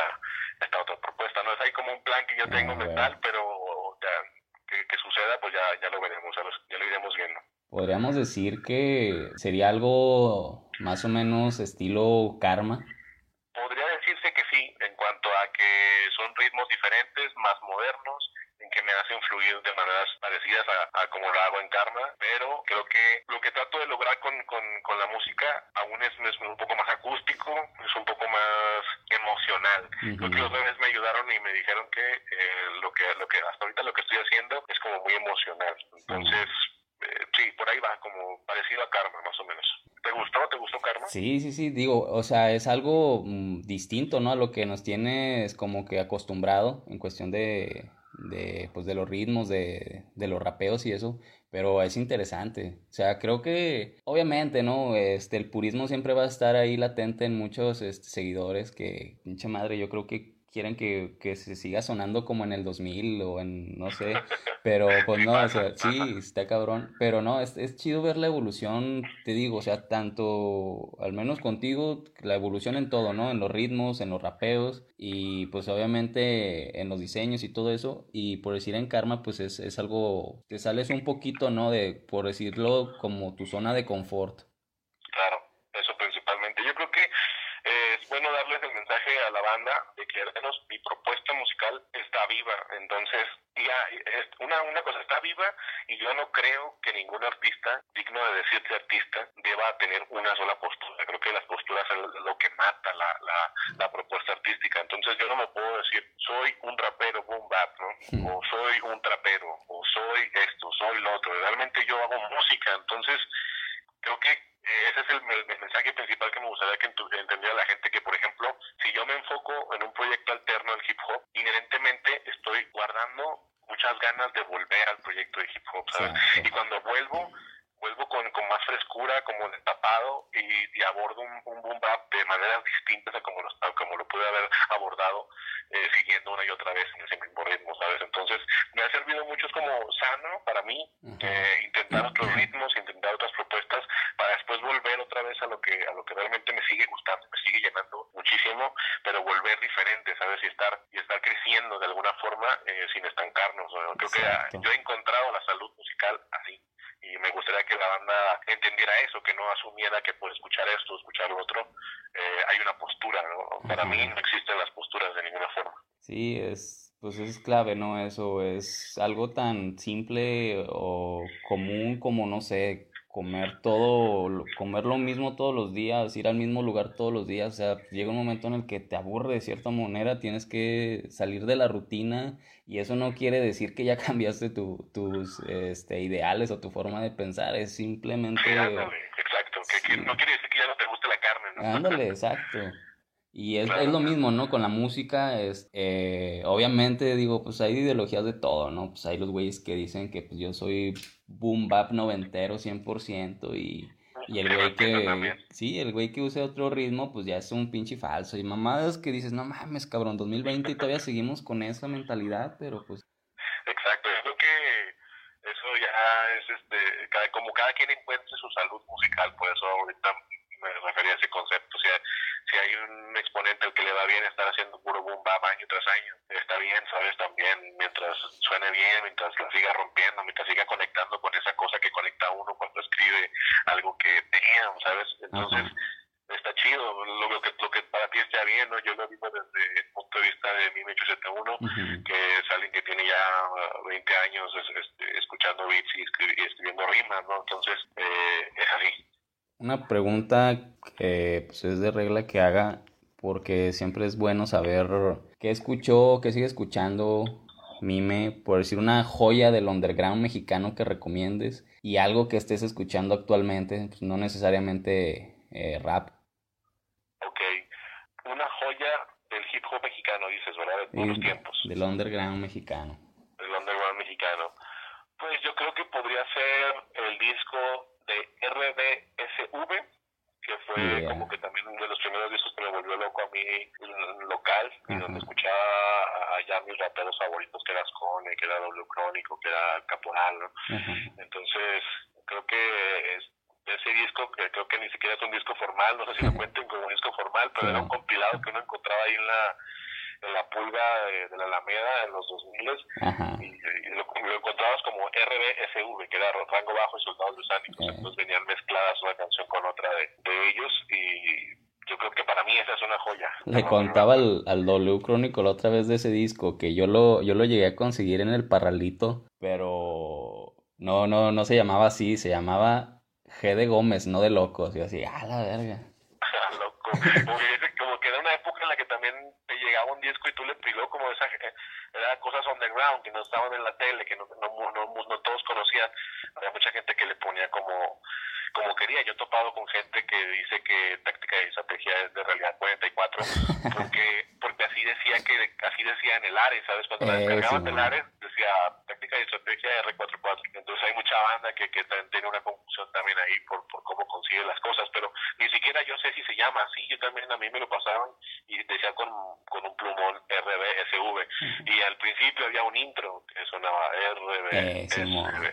esta otra propuesta. No es ahí como un plan que yo tengo ah, mental, pero que, suceda, pues ya, ya lo veremos, ya lo iremos viendo. Podríamos decir que sería algo más o menos estilo karma. Podría decirse que sí, en cuanto a que son ritmos diferentes, más modernos, en que me hacen fluir de maneras parecidas a, como lo hago en Karma, pero creo que lo que trato de lograr con, con, con la música aún es, es, un poco más acústico, es un poco más emocional. Creo que los bebés me ayudaron y me dijeron que, eh, lo que lo que hasta ahorita lo que estoy haciendo es como muy emocional. Entonces, sí, por ahí va, como parecido a Karma, más o menos. ¿Te gustó? ¿Te gustó Karma? Sí, sí, sí, digo, o sea, es algo mm, distinto, ¿no? A lo que nos tienes como que acostumbrado en cuestión de, de, pues, de los ritmos, de, de los rapeos y eso, pero es interesante. O sea, creo que, obviamente, ¿no? Este, el purismo siempre va a estar ahí latente en muchos este, seguidores que, pinche madre, yo creo que quieren que, que, se siga sonando como en el 2000 o en, no sé, pero pues no, o sea, sí, está cabrón, pero no, es, es chido ver la evolución, te digo, o sea, tanto, al menos contigo, la evolución en todo, ¿no? En los ritmos, en los rapeos y pues obviamente en los diseños y todo eso, y por decir en Karma, pues es, es algo, te sales un poquito, ¿no? De, por decirlo, como tu zona de confort. Claro, eso principalmente. Yo creo que es bueno darles el mensaje a la banda de que al menos mi propuesta musical está viva. Entonces, ya, una, una cosa está viva y yo no creo que ningún artista digno de decirse artista deba tener una sola postura. Creo que las posturas es lo que mata la, la, la propuesta artística. Entonces yo no me puedo decir, soy un rapero boom bap, ¿no? O soy un trapero, o soy esto, soy lo otro. Realmente yo hago música, entonces creo que ese es el, mensaje principal que me gustaría que entendiera la gente, que por ejemplo, si yo me enfoco en un proyecto alterno del hip hop, inherentemente estoy guardando muchas ganas de volver al proyecto de hip hop, ¿sabes? Vuelvo, vuelvo con, con más frescura, como destapado, y, y abordo un, un, boom bap de maneras distintas a como lo, como lo pude haber abordado eh, siguiendo una y otra vez en ese mismo ritmo, ¿sabes? Entonces, me ha servido mucho, es como sano para mí, eh, intentar otros ritmos, intentar otras propuestas, para después volver otra vez a lo que a lo que realmente me sigue gustando, me sigue llenando muchísimo, pero volver diferente, ¿sabes? Y estar, y estar creciendo de alguna forma eh, sin estancarnos. Creo que yo he encontrado la salud musical así y me gustaría que la banda entendiera eso, que no asumiera que por escuchar esto o escuchar lo otro eh, hay una postura, ¿no? Para mí no existen las posturas de ninguna forma. Sí, es, clave, ¿no? Eso es algo tan simple o común como, no sé, comer todo, comer lo mismo todos los días, ir al mismo lugar todos los días, o sea, llega un momento en el que te aburre de cierta manera, tienes que salir de la rutina y eso no quiere decir que ya cambiaste tu, tus este, ideales o tu forma de pensar, es simplemente... exacto, que, no quiere decir que ya no te guste la carne, ¿no? Ándale, exacto. Y es, es, lo mismo, ¿no? Con la música, es, eh, obviamente, digo, pues hay ideologías de todo, ¿no? Pues hay los güeyes que dicen que pues yo soy boom bap noventero 100% y, y el güey que, sí, el güey que use otro ritmo, pues ya es un pinche falso. Y mamadas que dices, no mames, cabrón, 2020 y todavía seguimos con esa mentalidad, pero pues... Exacto, yo creo que eso ya es, este, cada, como cada quien encuentre su salud musical, por eso ahorita me refería a ese concepto, o sea, si hay un exponente al que le va bien estar haciendo puro boom bap año tras año, está bien, ¿sabes? También mientras suene bien, mientras la siga rompiendo, mientras siga conectando con esa cosa que conecta a uno cuando escribe algo que tenía, ¿sabes? Entonces, está chido, lo, que, lo que para ti está bien, ¿no? Yo lo vivo desde el punto de vista de 1871, que es alguien que tiene ya 20 años este, escuchando beats y, escribiendo rimas, ¿no? Entonces, eh, es así. Una pregunta que pues, es de regla que haga, porque siempre es bueno saber qué escuchó, qué sigue escuchando Mime, por decir una joya del underground mexicano que recomiendes y algo que estés escuchando actualmente, pues, no necesariamente eh, rap. Ok, una joya del hip hop mexicano, dices, ¿verdad? De los tiempos. Del underground mexicano. Del underground mexicano. Pues yo creo que podría ser el disco de RBSV, que fue como que también uno de los primeros discos que me volvió loco a mí local, y donde escuchaba allá mis raperos favoritos, que era Scone, que era W Caporal, ¿no? Entonces, creo que ese disco, que creo que ni siquiera es un disco formal, no sé si lo cuenten como un disco formal, pero era un compilado que uno encontraba ahí en la en la pulga de, la Alameda en los 2000 y, y lo, encontrabas como RBSV, que era Rango Bajo y Soldados Lusánicos. Entonces venían mezcladas una canción con otra de, ellos y yo creo que para mí esa es una joya. Le contaba al, al, W Crónico la otra vez de ese disco que yo lo, yo lo llegué a conseguir en el Parralito, no, no, no se llamaba así, se llamaba G de Gómez, no de Locos. Y así, a la verga. Loco que era una época en la que también te llegaba un disco y tú le piló como esa era cosas underground que no estaban en la tele que no, no, no, no todos conocían había mucha gente que le ponía como como quería yo he topado con gente que dice que táctica y estrategia es de realidad 44 porque porque así decía que así decía en el Ares sabes cuando la descargaban del Ares decía táctica y estrategia R44 entonces hay mucha banda que, que tiene una confusión también ahí por, por cómo consigue las cosas pero ni siquiera yo sé si se llama así yo también a mí me lo pasaban y decía con, con un plumón RBSV. Y al principio había un intro que sonaba RBSV.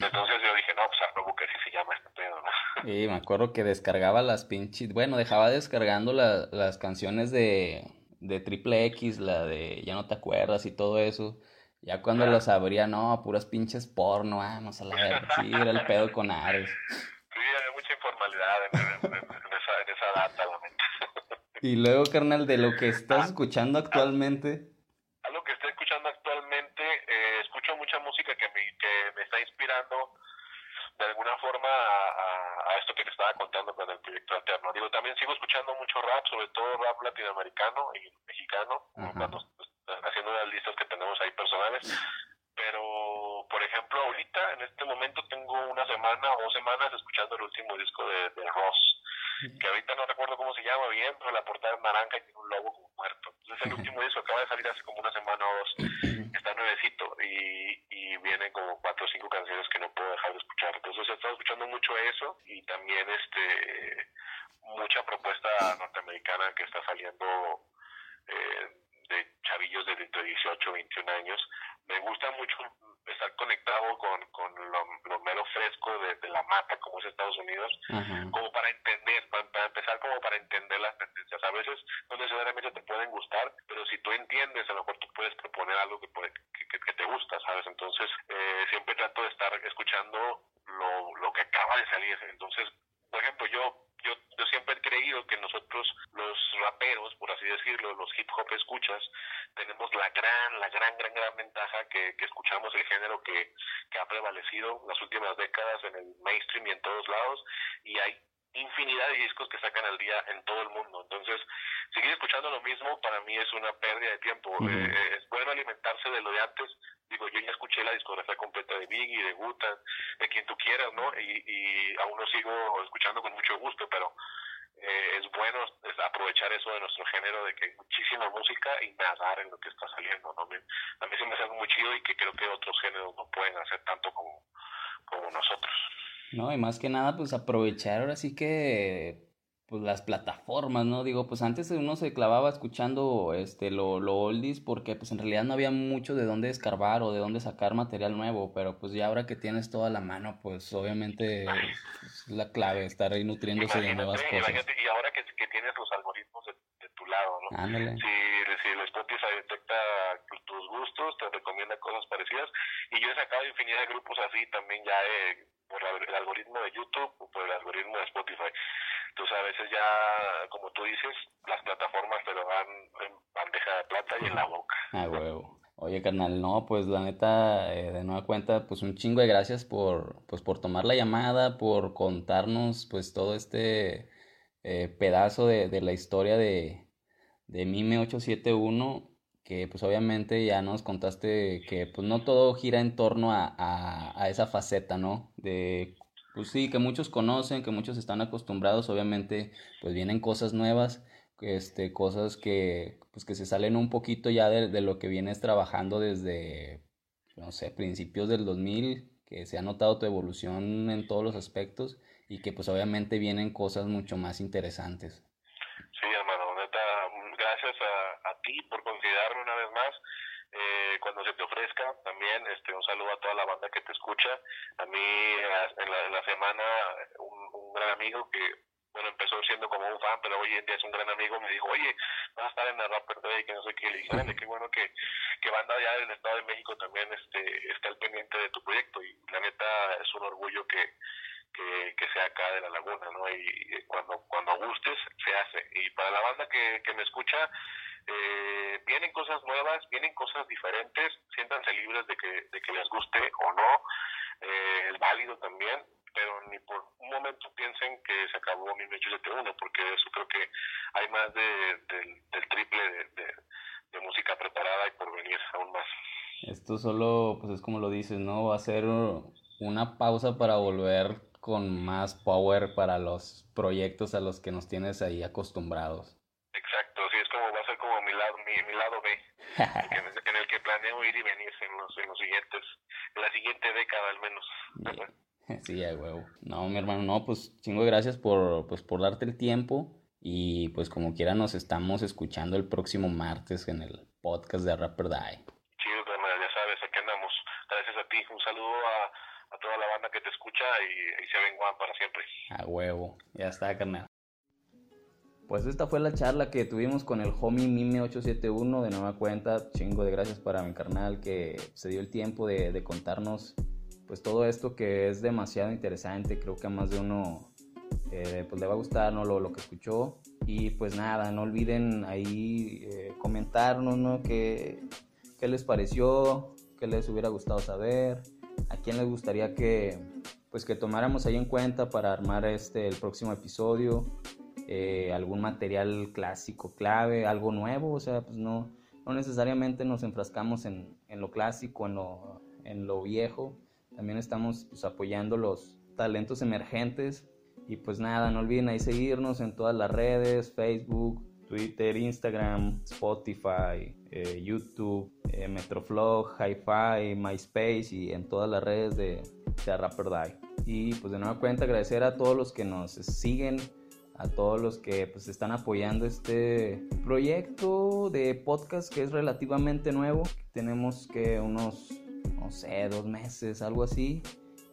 Entonces yo dije, no, pues a que así se llama este pedo, ¿no? Y me acuerdo que descargaba las pinches, bueno, dejaba descargando la, las canciones de, de Triple X, la de Ya no te acuerdas y todo eso. Ya cuando las abría, no, puras pinches porno, vamos a la ver, sí, era el pedo con Ares. Sí, había mucha informalidad en, esa, en esa data, la y luego, carnal, de lo que estás ah. escuchando actualmente. Algo que estoy escuchando actualmente, eh, escucho mucha música que me, que me está inspirando de alguna forma a, esto que te estaba contando con el proyecto alterno. Digo, también sigo escuchando mucho rap, sobre todo rap latinoamericano y mexicano, haciendo las listas que tenemos ahí personales. Pero, por ejemplo, ahorita, en este momento, tengo una semana o dos semanas escuchando el último disco de, de Ross, que ahorita no recuerdo cómo se llama bien, pero la portada es naranja y tiene un lobo como muerto. Entonces, el último disco acaba de salir hace como una semana o dos, está nuevecito y, y vienen como cuatro o cinco canciones que no puedo dejar de escuchar. Entonces, he estado escuchando mucho eso y también este mucha propuesta norteamericana que está saliendo eh, de chavillos de entre 18 y 21 años. Me gusta mucho estar conectado con, con lo, mero fresco de, la mata como es Estados Unidos, como para entender, para, empezar como para entender las tendencias. A veces no necesariamente te pueden gustar, pero si tú entiendes, a lo mejor tú puedes proponer algo que, que, que te gusta, ¿sabes? Entonces, eh, siempre trato de estar escuchando lo, lo que acaba de salir. Entonces, por ejemplo, yo yo, yo siempre he creído que nosotros, los raperos, por así decirlo, los hip hop escuchas, tenemos la gran, la gran, gran, gran ventaja que, escuchamos el género que, que ha prevalecido en las últimas décadas en el mainstream y en todos lados, y hay infinidad de discos que sacan al día en todo el mundo. Entonces, seguir escuchando lo mismo para mí es una pérdida de tiempo. Eh, es bueno alimentarse de lo de antes. Digo, yo ya escuché la discografía completa de Biggie, de Gutan, de quien tú quieras, ¿no? Y, y aún lo sigo escuchando con mucho gusto, pero eh, es bueno aprovechar eso de nuestro género, de que hay muchísima música y nadar en lo que está saliendo, ¿no? A mí se me hace muy chido y que creo que otros géneros no pueden hacer tanto como, como nosotros. No, y más que nada, pues aprovechar ahora sí que pues las plataformas, ¿no? Digo, pues antes uno se clavaba escuchando este lo, lo oldies porque pues en realidad no había mucho de dónde escarbar o de dónde sacar material nuevo, pero pues ya ahora que tienes toda la mano, pues obviamente es la clave estar ahí nutriéndose de nuevas cosas. y ahora que, que, tienes los algoritmos de, lado, ¿no? Si, si el Spotify detecta tus gustos, te recomienda cosas parecidas y yo he sacado infinidad de grupos así también ya eh, por el algoritmo de YouTube o por el algoritmo de Spotify. Entonces a veces ya, como tú dices, las plataformas te lo dan en bandeja de plata y en la boca. Ah, huevo. Oye, carnal, no, pues la neta, eh, de nueva cuenta, pues un chingo de gracias por, pues, por tomar la llamada, por contarnos, pues, todo este eh, pedazo de, de, la historia de, de Mime 871 que pues obviamente ya nos contaste que pues no todo gira en torno a, a, esa faceta, ¿no? De, pues sí, que muchos conocen, que muchos están acostumbrados, obviamente pues vienen cosas nuevas, este, cosas que pues que se salen un poquito ya de, de lo que vienes trabajando desde, no sé, principios del 2000, que se ha notado tu evolución en todos los aspectos y que pues obviamente vienen cosas mucho más interesantes. Sí, hermano, neta, gracias a, a ti por considerarme una vez más. Eh, cuando se te ofrezca también este un saludo a toda la banda que te escucha a mí en la, en la semana un, gran amigo que bueno, empezó siendo como un fan, pero hoy en día es un gran amigo, me dijo, oye, vas a estar en la Rapper Day, que no sé qué, le dije, qué bueno que, que banda allá del Estado de México también este, está al pendiente de tu proyecto, y la neta es un orgullo que, que, sea acá de la laguna, ¿no? Y, cuando, cuando gustes, se hace. Y para la banda que, que me escucha, eh, vienen cosas nuevas, vienen cosas diferentes, siéntanse libres de que, de que les guste o no, eh, es válido también, pero ni por un momento piensen que se acabó 1871, porque eso creo que hay más de, del triple de, de, música preparada y por venir aún más. Esto solo, pues es como lo dices, ¿no? Va a ser una pausa para volver con más power para los proyectos a los que nos tienes ahí acostumbrados. Exacto, sí, es como va a ser como mi lado, mi, lado B, en, el, que planeo ir y venir en los, en los siguientes, en la siguiente década al menos. Sí, a huevo. No, mi hermano, no, pues chingo gracias por, pues, por darte el tiempo. Y pues como quiera nos estamos escuchando el próximo martes en el podcast de Rapper Die. Chido, ya sabes, aquí andamos. Gracias a ti. Un saludo a, a toda la escucha y, y se ven guan para siempre. A huevo. Ya está, carnal. Pues esta fue la charla que tuvimos con el homie Mime871 de nueva cuenta. Chingo de gracias para mi carnal que se dio el tiempo de, de contarnos pues todo esto que es demasiado interesante, creo que a más de uno eh, pues le va a gustar ¿no? lo, lo, que escuchó. Y pues nada, no olviden ahí eh, comentarnos ¿no? ¿Qué, qué les pareció, qué les hubiera gustado saber, a quién les gustaría que, pues que tomáramos ahí en cuenta para armar este, el próximo episodio. Eh, algún material clásico clave, algo nuevo, o sea, pues no, no necesariamente nos enfrascamos en, en lo clásico, en lo, en lo, viejo, también estamos pues, apoyando los talentos emergentes y pues nada, no olviden ahí seguirnos en todas las redes, Facebook, Twitter, Instagram, Spotify, eh, YouTube, eh, Metroflog, Hi-Fi, MySpace y en todas las redes de, de Rapper Die. Y pues de nueva cuenta agradecer a todos los que nos siguen a todos los que pues están apoyando este proyecto de podcast que es relativamente nuevo. Tenemos que unos, no sé, dos meses, algo así.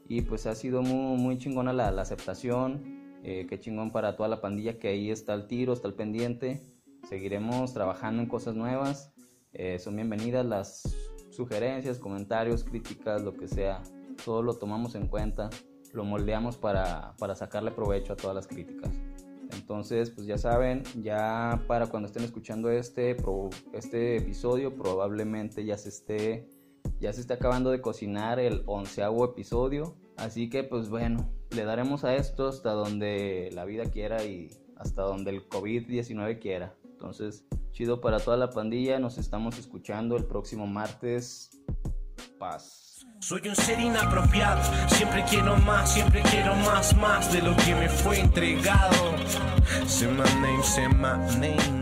Y pues ha sido muy, muy chingona la, aceptación. Eh, qué chingón para toda la pandilla que ahí está el tiro, está el pendiente. Seguiremos trabajando en cosas nuevas. Eh, son bienvenidas las sugerencias, comentarios, críticas, lo que sea. Todo lo tomamos en cuenta, lo moldeamos para, para sacarle provecho a todas las críticas. Entonces, pues ya saben, ya para cuando estén escuchando este, este episodio, probablemente ya se esté, ya se está acabando de cocinar el onceavo episodio. Así que, pues bueno, le daremos a esto hasta donde la vida quiera y hasta donde el COVID-19 quiera. Entonces, chido para toda la pandilla. Nos estamos escuchando el próximo martes. Paz. Soy un ser inapropiado, siempre quiero más, siempre quiero más, más de lo que me fue entregado. Say my name, say my name.